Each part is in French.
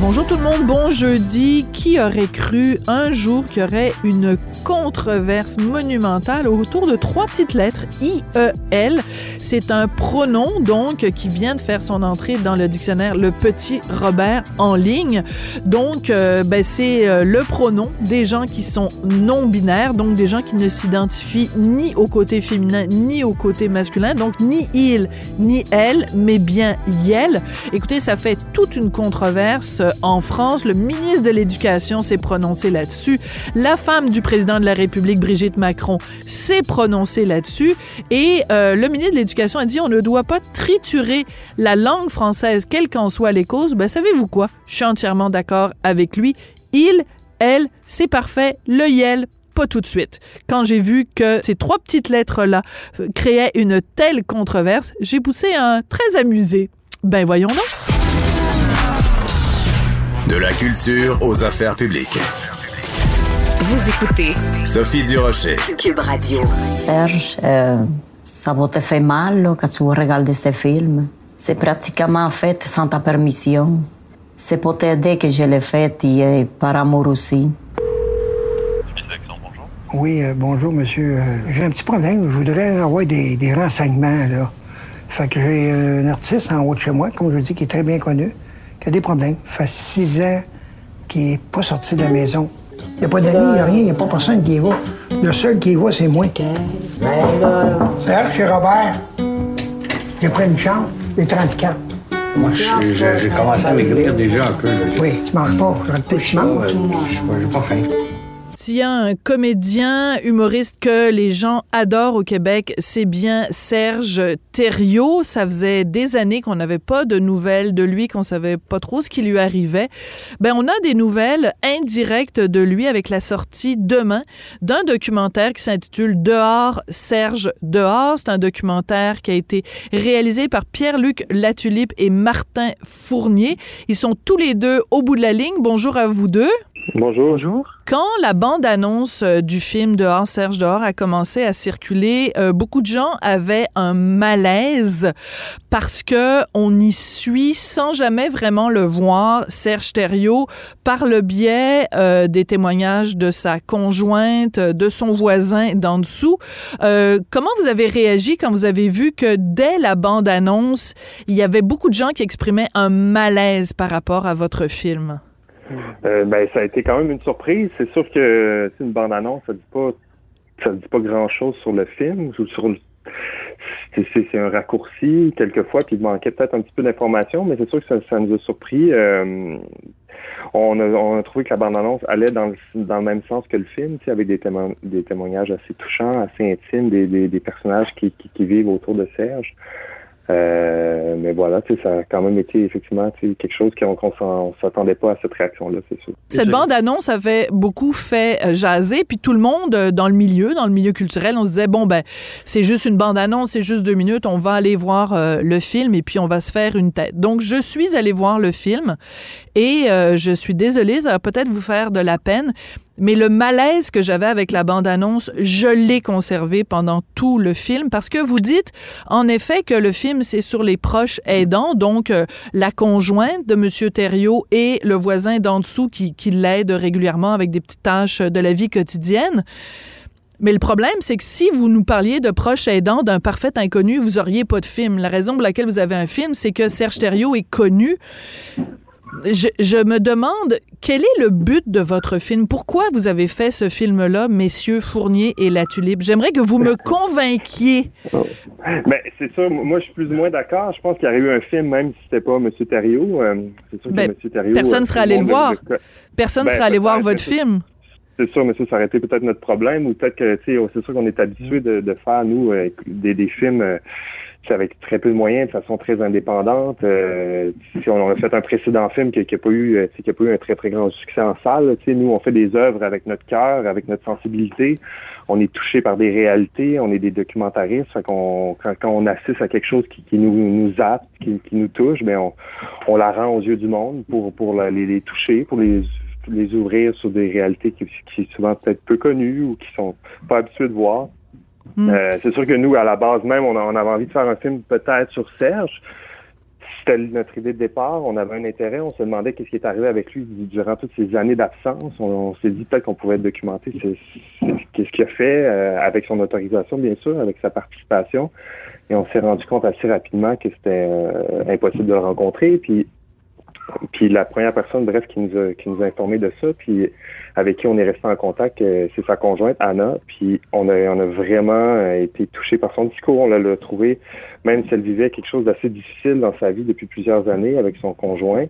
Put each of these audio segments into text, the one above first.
Bonjour tout le monde, bon jeudi. Qui aurait cru un jour qu'il y aurait une controverse monumentale autour de trois petites lettres, I-E-L. C'est un pronom, donc, qui vient de faire son entrée dans le dictionnaire Le Petit Robert en ligne. Donc, euh, ben, c'est euh, le pronom des gens qui sont non-binaires, donc des gens qui ne s'identifient ni au côté féminin ni au côté masculin, donc ni il ni elle, mais bien yel. Écoutez, ça fait toute une controverse euh, en France. Le ministre de l'Éducation s'est prononcé là-dessus. La femme du président de la République, Brigitte Macron, s'est prononcée là-dessus. Et euh, le ministre de l'Éducation a dit on ne doit pas triturer la langue française, quelles qu'en soient les causes. Ben, savez-vous quoi? Je suis entièrement d'accord avec lui. Il, elle, c'est parfait. Le yel, pas tout de suite. Quand j'ai vu que ces trois petites lettres-là euh, créaient une telle controverse, j'ai poussé un très amusé. Ben voyons donc. De la culture aux affaires publiques. Vous écoutez Sophie Durocher. Cube Radio. Serge, euh, ça va te faire mal là, quand tu regardes ce film. C'est pratiquement fait sans ta permission. C'est pour t'aider que je l'ai fait et par amour aussi. Oui, euh, bonjour, monsieur. Euh, j'ai un petit problème. Je voudrais avoir des, des renseignements, là. Fait que j'ai euh, un artiste en haut de chez moi, comme je vous dis, qui est très bien connu, qui a des problèmes. Ça fait six ans qu'il n'est pas sorti de la maison. Il n'y a pas d'amis, il n'y a rien, il n'y a pas personne qui y va. Le seul qui y va, c'est moi. Serge, c'est Robert. J'ai pris une chambre, les 34. Moi, j'ai j'ai commencé à maigrir déjà un peu. là. Oui, tu manges pas. Tu manges. Ouais, J'ai pas faim. A un comédien, humoriste que les gens adorent au Québec, c'est bien Serge Thériault. Ça faisait des années qu'on n'avait pas de nouvelles de lui, qu'on savait pas trop ce qui lui arrivait. Ben, on a des nouvelles indirectes de lui avec la sortie demain d'un documentaire qui s'intitule Dehors, Serge Dehors. C'est un documentaire qui a été réalisé par Pierre-Luc Latulippe et Martin Fournier. Ils sont tous les deux au bout de la ligne. Bonjour à vous deux. Bonjour. Bonjour. Quand la bande-annonce euh, du film Dehors, Serge Dehors a commencé à circuler, euh, beaucoup de gens avaient un malaise parce que on y suit sans jamais vraiment le voir, Serge Thériault, par le biais euh, des témoignages de sa conjointe, de son voisin d'en dessous. Euh, comment vous avez réagi quand vous avez vu que dès la bande-annonce, il y avait beaucoup de gens qui exprimaient un malaise par rapport à votre film? Euh, ben, ça a été quand même une surprise. C'est sûr que une bande-annonce, ça dit pas ça dit pas grand chose sur le film, ou sur le c'est- un raccourci quelquefois, puis il manquait peut-être un petit peu d'informations, mais c'est sûr que ça, nous a surpris. Euh, on, a, trouvé que la bande-annonce allait dans le, dans le même sens que le film, avec des, témo- des témoignages assez touchants, assez intimes, des, des, personnages qui, qui vivent autour de Serge. Euh, mais voilà, ça a quand même été effectivement quelque chose qu'on on s'attendait pas à cette réaction-là, c'est sûr. Cette bande-annonce avait beaucoup fait euh, jaser, puis tout le monde euh, dans le milieu, dans le milieu culturel, on se disait, bon, ben, c'est juste une bande-annonce, c'est juste deux minutes, on va aller voir le film et puis on va se faire une tête. Donc, je suis allée voir le film et je suis désolée, ça va peut-être vous faire de la peine. Mais le malaise que j'avais avec la bande-annonce, je l'ai conservé pendant tout le film parce que vous dites en effet que le film c'est sur les proches aidants, donc euh, la conjointe de Monsieur Thériault et le voisin d'en dessous qui, l'aide régulièrement avec des petites tâches de la vie quotidienne. Mais le problème, c'est que si vous nous parliez de proches aidants d'un parfait inconnu, vous auriez pas de film. La raison pour laquelle vous avez un film, c'est que Serge Thériault est connu. Je, je, me demande quel est le but de votre film? Pourquoi vous avez fait ce film-là, Messieurs Fournier et La Tulipe? J'aimerais que vous me convainquiez. Ben, c'est ça. Moi, je suis plus ou moins d'accord. Je pense qu'il y aurait eu un film, même si c'était pas Monsieur Thériault. Euh, c'est sûr Ben, que Monsieur Thériault... personne euh, serait tout le allé le voir. Personne Ben, serait allé voir votre film. C'est sûr, mais ça, ça aurait été peut-être notre problème, ou peut-être que, tu sais, c'est sûr qu'on est habitué de, de faire, nous, euh, des, des films euh, avec très peu de moyens, de façon très indépendante. Euh, si on a fait un précédent film qui n'a pas eu, euh, qui pas eu un très, très grand succès en salle, nous, on fait des œuvres avec notre cœur, avec notre sensibilité. On est touché par des réalités, on est des documentaristes. Fait quand, quand on assiste à quelque chose qui, qui nous, nous zappe, qui, qui nous touche, ben on, on la rend aux yeux du monde pour, pour les, les toucher, pour les les ouvrir sur des réalités qui, qui sont souvent peut-être peu connues ou qui sont pas habitués de voir. Mm. Euh, c'est sûr que nous, à la base même, on, avait envie de faire un film peut-être sur Serge. C'était notre idée de départ. On avait un intérêt. On se demandait qu'est-ce qui est arrivé avec lui durant toutes ces années d'absence. On, s'est dit peut-être qu'on pouvait documenter ce- qu'il a fait euh, avec son autorisation, bien sûr, avec sa participation. Et on s'est rendu compte assez rapidement que c'était euh, impossible de le rencontrer. Puis la première personne, bref, qui nous a, qui nous a informé de ça, puis avec qui on est resté en contact, euh, c'est sa conjointe, Anna. Puis on a, on a vraiment euh, été touché par son discours. On l'a trouvé, même si elle vivait quelque chose d'assez difficile dans sa vie depuis plusieurs années avec son conjoint,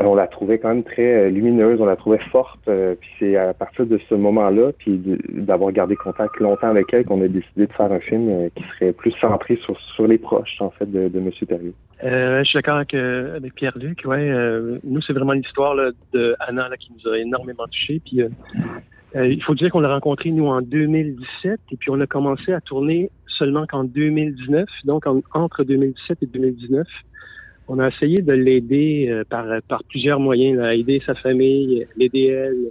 euh, on la trouvait quand même très lumineuse, on la trouvait forte. puis c'est à partir de ce moment-là, puis d'avoir gardé contact longtemps avec elle, qu'on a décidé de faire un film qui serait plus centré sur, sur les proches, en fait, de, de M. Thériault. Euh, je suis d'accord avec, euh, Pierre-Luc. Ouais, euh, nous, c'est vraiment l'histoire là, de Anna là, qui nous a énormément touchés. Puis, il faut dire qu'on l'a rencontré, nous, en 2017, et puis on a commencé à tourner seulement qu'en 2019. Donc, en- entre 2017 et 2019, on a essayé de l'aider par, plusieurs moyens, là, aider sa famille, l'aider elle.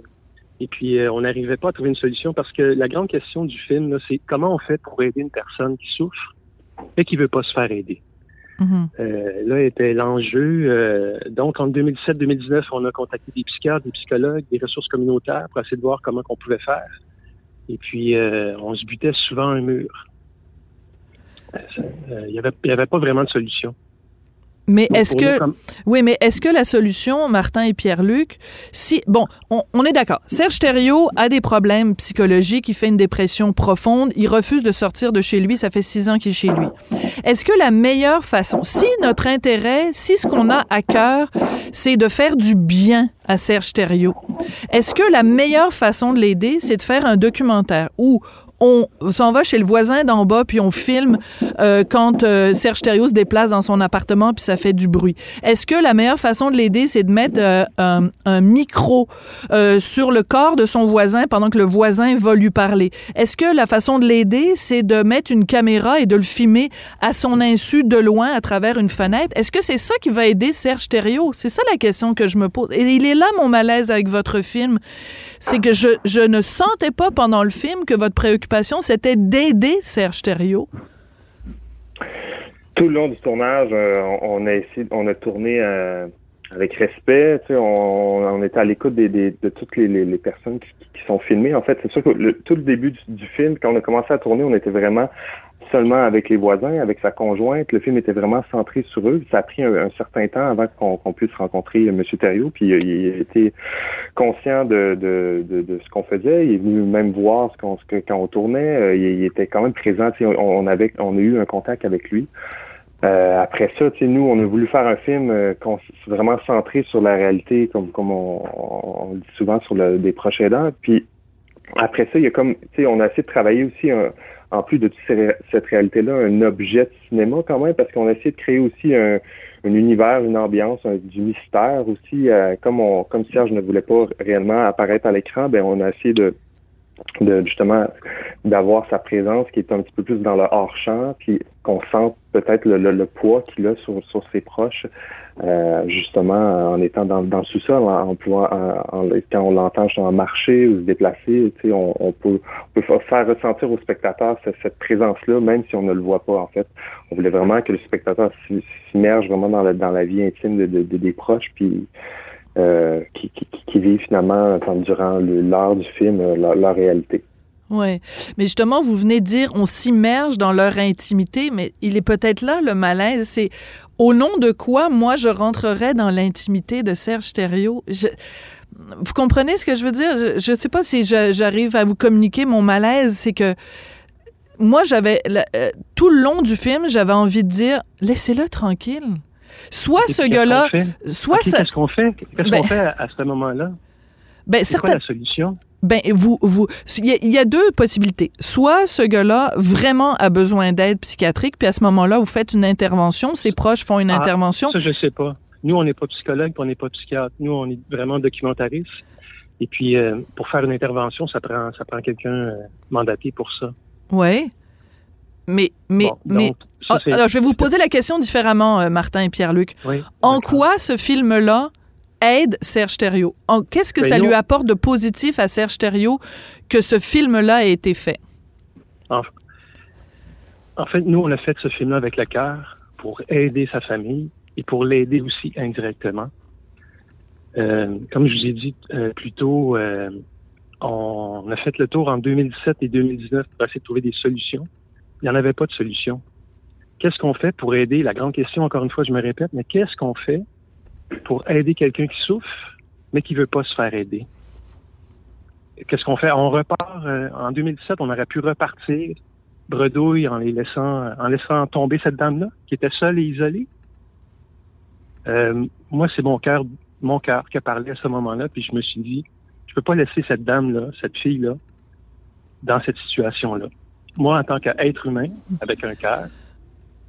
Et puis, on n'arrivait pas à trouver une solution parce que la grande question du film, c'est comment on fait pour aider une personne qui souffre et qui veut pas se faire aider. Euh, là était l'enjeu. Euh, donc, en 2017-2019, on a contacté des psychiatres, des psychologues, des ressources communautaires pour essayer de voir comment on pouvait faire. Et puis, euh, on se butait souvent un mur. Euh, euh, Il n'y avait pas vraiment de solution. Mais est-ce nous, que oui, mais est-ce que la solution, Martin et Pierre-Luc, si bon, on, on est d'accord. Serge Thériault a des problèmes psychologiques, il fait une dépression profonde, il refuse de sortir de chez lui, ça fait six ans qu'il est chez lui. Est-ce que la meilleure façon, si notre intérêt, si ce qu'on a à cœur, c'est de faire du bien à Serge Thériault, est-ce que la meilleure façon de l'aider, c'est de faire un documentaire où on s'en va chez le voisin d'en bas puis on filme euh, quand euh, Serge Thériault se déplace dans son appartement puis ça fait du bruit. Est-ce que la meilleure façon de l'aider c'est de mettre euh, un, micro sur le corps de son voisin pendant que le voisin va lui parler? Est-ce que la façon de l'aider c'est de mettre une caméra et de le filmer à son insu de loin à travers une fenêtre? Est-ce que c'est ça qui va aider Serge Thériault? C'est ça la question que je me pose. Et il est là mon malaise avec votre film, c'est que je ne sentais pas pendant le film que votre préoccupation c'était d'aider Serge Thériaut. Tout le long du tournage, euh, on, a tourné euh, avec respect. On, était à l'écoute de toutes les, personnes qui, sont filmées. En fait, c'est sûr que tout le début du film, quand on a commencé à tourner, on était vraiment seulement avec les voisins, avec sa conjointe. Le film était vraiment centré sur eux. Ça a pris un, certain temps avant qu'on puisse rencontrer M. Thériault. Puis euh, il était conscient de, de, de, de ce qu'on faisait. Il est venu même voir ce qu'on, quand on tournait. Euh, il, était quand même présent. On, on avait, on a eu un contact avec lui. Euh, après ça, nous, on a voulu faire un film euh, vraiment centré sur la réalité, comme, comme on, on, dit souvent sur le, des proches aidants. Puis après ça, il y a comme, on a essayé de travailler aussi, un- en plus de toute cette réalité-là, un objet de cinéma quand même, parce qu'on a essayé de créer aussi un, un univers, une ambiance, du mystère aussi. euh, comme on, comme Serge ne voulait pas réellement apparaître à l'écran, ben on a essayé de de justement d'avoir sa présence qui est un petit peu plus dans le hors champ, puis qu'on sente peut-être le, le, poids qu'il a sur, sur ses proches, euh, justement en étant dans, dans le sous-sol, en, pouvant, en, quand on l'entend justement marcher ou se déplacer, tu sais, on, on, peut, on peut faire ressentir au spectateur cette, cette présence-là, même si on ne le voit pas en fait. On voulait vraiment que le spectateur s'immerge vraiment dans la, dans la vie intime de, de des proches, puis euh, qui, qui, vivent finalement durant l'art du film leur, réalité. Oui, mais justement, vous venez de dire on s'immerge dans leur intimité, mais il est peut-être là le malaise. C'est au nom de quoi moi je rentrerais dans l'intimité de Serge Thériault? Vous comprenez ce que je veux dire? Je ne sais pas si j'arrive à vous communiquer mon malaise. C'est que moi, j'avais euh, tout le long du film, j'avais envie de dire laissez-le tranquille. Soit ce gars-là, soit okay, Qu'est-ce qu'on fait? Qu'est-ce ben, qu'on fait à, à ce moment-là? Ben, C'est quoi la solution? Ben vous vous il y, y, a deux possibilités. Soit ce gars-là vraiment a besoin d'aide psychiatrique, puis à ce moment-là vous faites une intervention, ses proches font une ah, intervention. Ça je sais pas. Nous on n'est pas psychologue, on n'est pas psychiatre. Nous on est vraiment documentariste. Et puis euh, pour faire une intervention, ça prend ça prend quelqu'un euh, mandaté pour ça. Ouais. Mais mais bon, mais donc, ça, ah, alors je vais vous poser la question différemment euh, Martin et Pierre-Luc. Oui, en quoi ce film là aide Serge Thériault? Qu'est-ce que Ben, ça lui apporte de positif à Serge Thériault que ce film-là ait été fait? En, en fait, nous, on a fait ce film-là avec le cœur pour aider sa famille et pour l'aider aussi indirectement. Euh, comme je vous ai dit euh, plus tôt, euh, on a fait le tour en 2017 et 2019 pour essayer de trouver des solutions. Il n'y en avait pas de solution. Qu'est-ce qu'on fait pour aider? La grande question, encore une fois, je me répète, mais qu'est-ce qu'on fait pour aider quelqu'un qui souffre, mais qui veut pas se faire aider? Qu'est-ce qu'on fait? On repart, euh, en 2017, on aurait pu repartir bredouille en les laissant, en laissant tomber cette dame-là, qui était seule et isolée. Euh, moi, c'est mon cœur, mon cœur qui a parlé à ce moment-là, puis je me suis dit, je peux pas laisser cette dame-là, cette fille-là, dans cette situation-là. Moi, en tant qu'être humain, avec un cœur,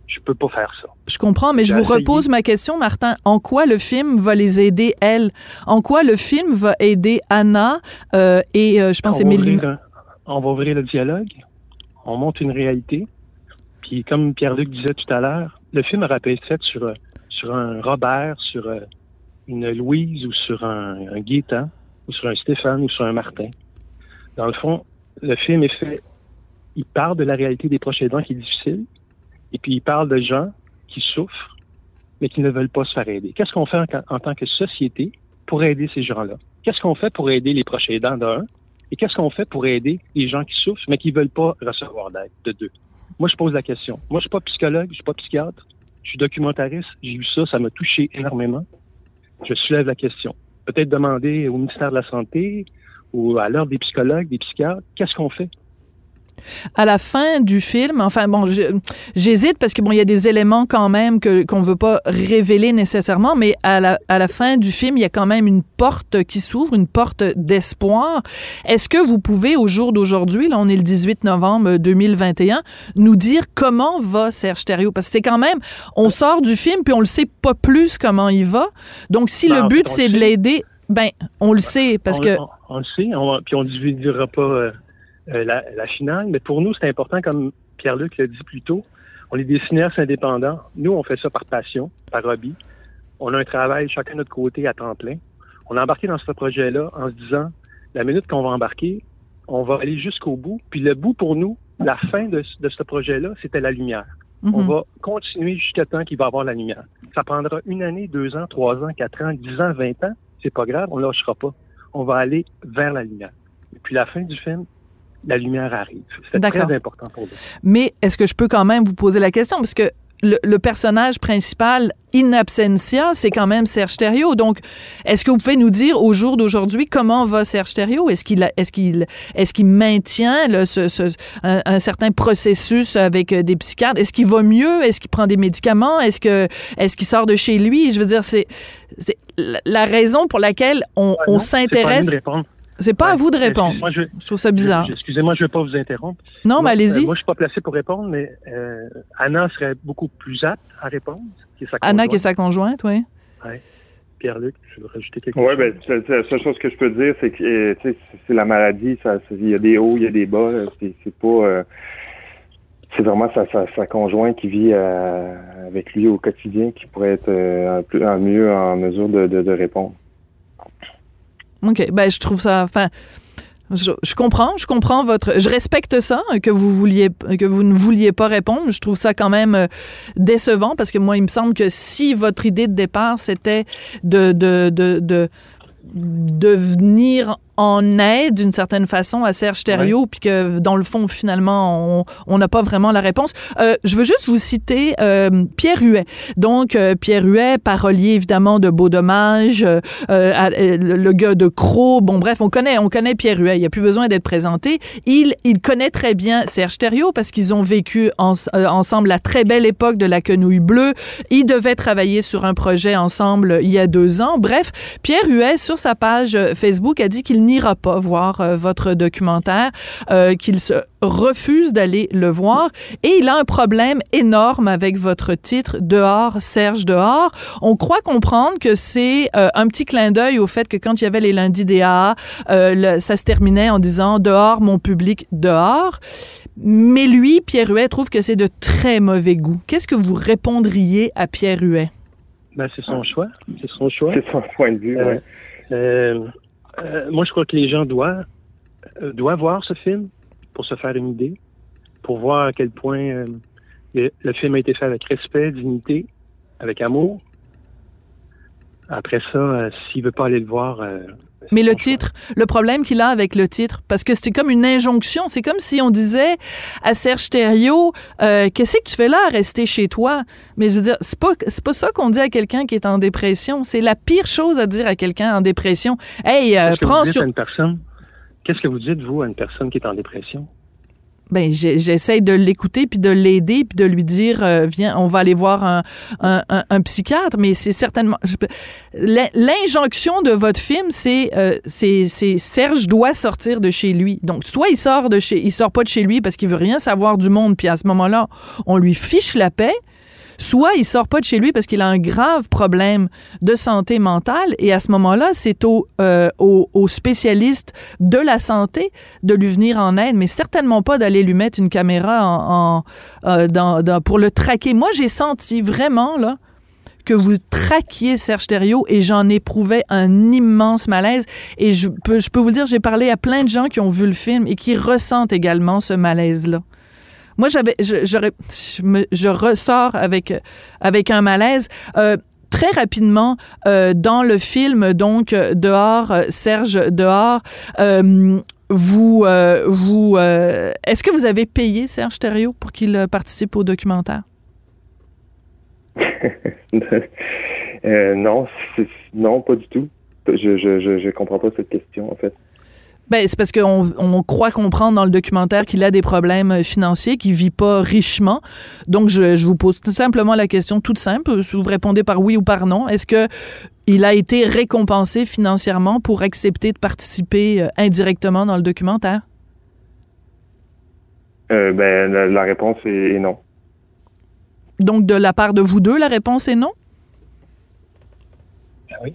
je peux pas faire ça. Je comprends, mais je vous essayé. repose ma question, Martin. En quoi le film va les aider, elles? En quoi le film va aider Anna euh, et, euh, je pense, Émilie? on va ouvrir le dialogue, on monte une réalité, puis comme Pierre-Luc disait tout à l'heure, le film aurait pu être fait sur, euh, sur un Robert, sur une Louise ou sur un, un Gaétan, ou sur un Stéphane ou sur un Martin. Dans le fond, le film est fait, il parle de la réalité des proches aidants qui est difficile, et puis il parle de gens qui souffrent, mais qui ne veulent pas se faire aider. Qu'est-ce qu'on fait en, tant que société pour aider ces gens-là? Qu'est-ce qu'on fait pour aider les proches aidants d'un? Et qu'est-ce qu'on fait pour aider les gens qui souffrent, mais qui veulent pas recevoir d'aide, de deux? Moi, je pose la question. Moi, je suis pas psychologue, je suis pas psychiatre, je suis documentariste, j'ai vu ça, ça m'a touché énormément. Je soulève la question. Peut-être demander au ministère de la Santé ou à l'ordre des psychologues, des psychiatres, qu'est-ce qu'on fait? À la fin du film, enfin bon, j'hésite parce que bon, il y a des éléments quand même que qu'on veut pas révéler nécessairement, mais à la à la fin du film, il y a quand même une porte qui s'ouvre, une porte d'espoir. Est-ce que vous pouvez au jour d'aujourd'hui, là on est le 18 novembre 2021, nous dire comment va Serge Thériault? Parce que c'est quand même on sort du film puis on le sait pas plus comment il va. Donc si Ben, le en but c'est de l'aider, ben on le sait parce on, que on, on le sait, on, puis on ne divulguera pas euh, euh, la, la finale, mais pour nous, c'est important, comme Pierre-Luc l'a dit plus tôt, on est des cinéastes indépendants. Nous, on fait ça par passion, par hobby. On a un travail chacun de notre côté à temps plein. On a embarqué dans ce projet-là en se disant, la minute qu'on va embarquer, on va aller jusqu'au bout. Puis le bout pour nous, la fin de, ce- de ce projet-là, c'était la lumière. On Mhm. va continuer jusqu'à temps qu'il va avoir la lumière. Ça prendra une année, deux ans, trois ans, quatre ans, dix ans, vingt ans. C'est pas grave, on lâchera pas. On va aller vers la lumière. Et puis la fin du film, la lumière arrive. C'est D'accord. très important pour nous. Mais est-ce que je peux quand même vous poser la question? Parce que le, le personnage principal, in absentia, c'est quand même Serge Thériault. Donc, est-ce que vous pouvez nous dire au jour d'aujourd'hui comment va Serge Thériault? Est-ce qu'il est-ce qu'il est-ce qu'il maintient là, ce, ce- un, un certain processus avec euh, des psychiatres? Est-ce qu'il va mieux? Est-ce qu'il prend des médicaments? Est-ce que est-ce qu'il sort de chez lui? Je veux dire, c'est c'est la, raison pour laquelle on, on Non, c'est pas à vous de répondre. Je, Je trouve ça bizarre. Excusez-moi, je ne vais pas vous interrompre. Non, mais allez-y. euh, moi, je suis pas placé pour répondre, mais euh, Anna serait beaucoup plus apte à répondre. Qui est sa Anna qui est sa conjointe, oui. Pierre-Luc, tu veux rajouter quelque Ouais, chose? ben, c'est- c'est la seule chose que je peux dire, c'est que euh, c'est la maladie, il y a des hauts, il y a des bas. C'est pas. euh, c'est vraiment sa, sa, sa conjointe qui vit euh, avec lui au quotidien qui pourrait être euh, un peu en mieux en mesure de, de, de répondre. OK. Ben, je trouve ça. Enfin. Je, comprends, je comprends votre. Je respecte ça que vous vouliez, que vous ne vouliez pas répondre. Je trouve ça quand même euh, décevant parce que moi, il me semble que si votre idée de départ c'était de de de, de venir en aide d'une certaine façon à Serge Thériault, puis que dans le fond finalement on n'a pas vraiment la réponse. Euh, je veux juste vous citer euh, Pierre Huet. Donc euh, Pierre Huet, parolier évidemment de Beau Dommage, le, gars de Croc. Bon bref, on connaît on connaît Pierre Huet. Il n'y a plus besoin d'être présenté. Il il connaît très bien Serge Thériault parce qu'ils ont vécu en- ensemble la très belle époque de la quenouille bleue. Ils devaient travailler sur un projet ensemble il y a deux ans. Bref, Pierre Huet sur sa page euh, Facebook a dit qu'il n'ira pas voir euh, votre documentaire, euh, qu'il se refuse d'aller le voir et il a un problème énorme avec votre titre Dehors Serge dehors. On croit comprendre que c'est euh, un petit clin d'œil au fait que quand il y avait les lundis des AA, euh, le- ça se terminait en disant dehors mon public dehors. Mais lui, Pierre Huet, trouve que c'est de très mauvais goût. Qu'est-ce que vous répondriez à Pierre Huet? Ben, c'est son choix. C'est son choix. C'est son point de vue, Euh, ouais. Euh, euh, moi, je crois que les gens doivent, euh, doivent voir ce film pour se faire une idée, pour voir à quel point euh, le, le film a été fait avec respect, dignité, avec amour. Après ça, s'il veut pas aller le voir, Mais le titre, le problème qu'il a avec le titre, parce que c'est comme une injonction, c'est comme si on disait à Serge Thériault, euh, qu'est-ce que tu fais là à rester chez toi? Mais je veux dire, c'est pas, c'est pas ça qu'on dit à quelqu'un qui est en dépression. C'est la pire chose à dire à quelqu'un en dépression. Hey, euh, prends sur... à une personne? Qu'est-ce que vous dites vous à une personne qui est en dépression? Ben, j'essaye de l'écouter puis de l'aider puis de lui dire euh, viens, on va aller voir un, un, un- psychiatre. Mais c'est certainement l'injonction de votre film, c'est euh, c'est Serge doit sortir de chez lui. Donc soit il sort de chez, il sort pas de chez lui parce qu'il veut rien savoir du monde. Puis à ce moment-là, on lui fiche la paix. Soit il sort pas de chez lui parce qu'il a un grave problème de santé mentale et à ce moment-là, c'est au, euh, au, au spécialiste de la santé de lui venir en aide, mais certainement pas d'aller lui mettre une caméra en, euh, dans, pour le traquer. Moi, j'ai senti vraiment là que vous traquiez Serge Thériault et j'en éprouvais un immense malaise. Et je peux, je peux vous dire, j'ai parlé à plein de gens qui ont vu le film et qui ressentent également ce malaise-là. Moi, j'avais, je, je, ressors avec, avec un malaise. Euh, très rapidement, euh, dans le film, donc, euh, Dehors, Serge Dehors, vous, vous, est-ce que vous avez payé Serge Thériault pour qu'il participe au documentaire? Non, non, pas du tout. Je, je, je, je comprends pas cette question, en fait. Ben, c'est parce qu'on on croit comprendre dans le documentaire qu'il a des problèmes euh, financiers, qu'il vit pas richement. Donc, je, je vous pose tout simplement la question toute simple. Si vous répondez par oui ou par non, est-ce que il a été récompensé financièrement pour accepter de participer euh, indirectement dans le documentaire? Euh, ben, la, la réponse est, est non. Donc, de la part de vous deux, la réponse est non? Oui,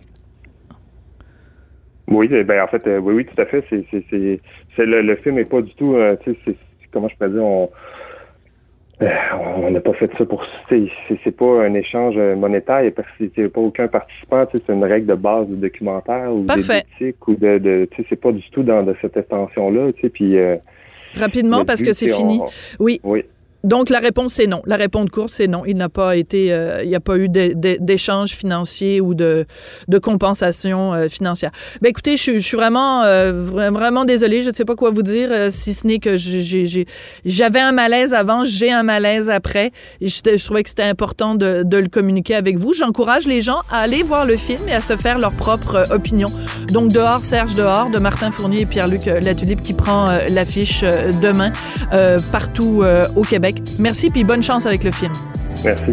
eh ben en fait, euh, oui, oui, tout à fait. C'est, c'est, c'est, c'est le, le film est pas du tout, euh, tu sais, c'est, comment je peux dire, on, euh, on n'a pas fait ça pour, c'est, c'est pas un échange euh, monétaire, il n'y a pas aucun participant, tu sais, c'est une règle de base du documentaire ou d'éthique ou de, de tu sais, c'est pas du tout dans de cette extension-là, tu sais, puis. euh, Rapidement, parce but, que c'est fini. on- Oui. Oui. Donc, la réponse, c'est non. La réponse courte, c'est non. Il n'a pas été, euh, il n'y a pas eu d'échange financier ou de, de compensation euh, financière. Ben, écoutez, je, je suis vraiment, euh, vra- vraiment désolée. Je ne sais pas quoi vous dire, euh, si ce n'est que j'avais un malaise avant, j'ai un malaise après. Je, trouvais que c'était important de, de le communiquer avec vous. J'encourage les gens à aller voir le film et à se faire leur propre euh, opinion. Donc, Dehors, Serge Dehors, de Martin Fournier et Pierre-Luc euh, Latulippe qui prend l'affiche demain partout au Merci puis bonne chance avec le film. Merci.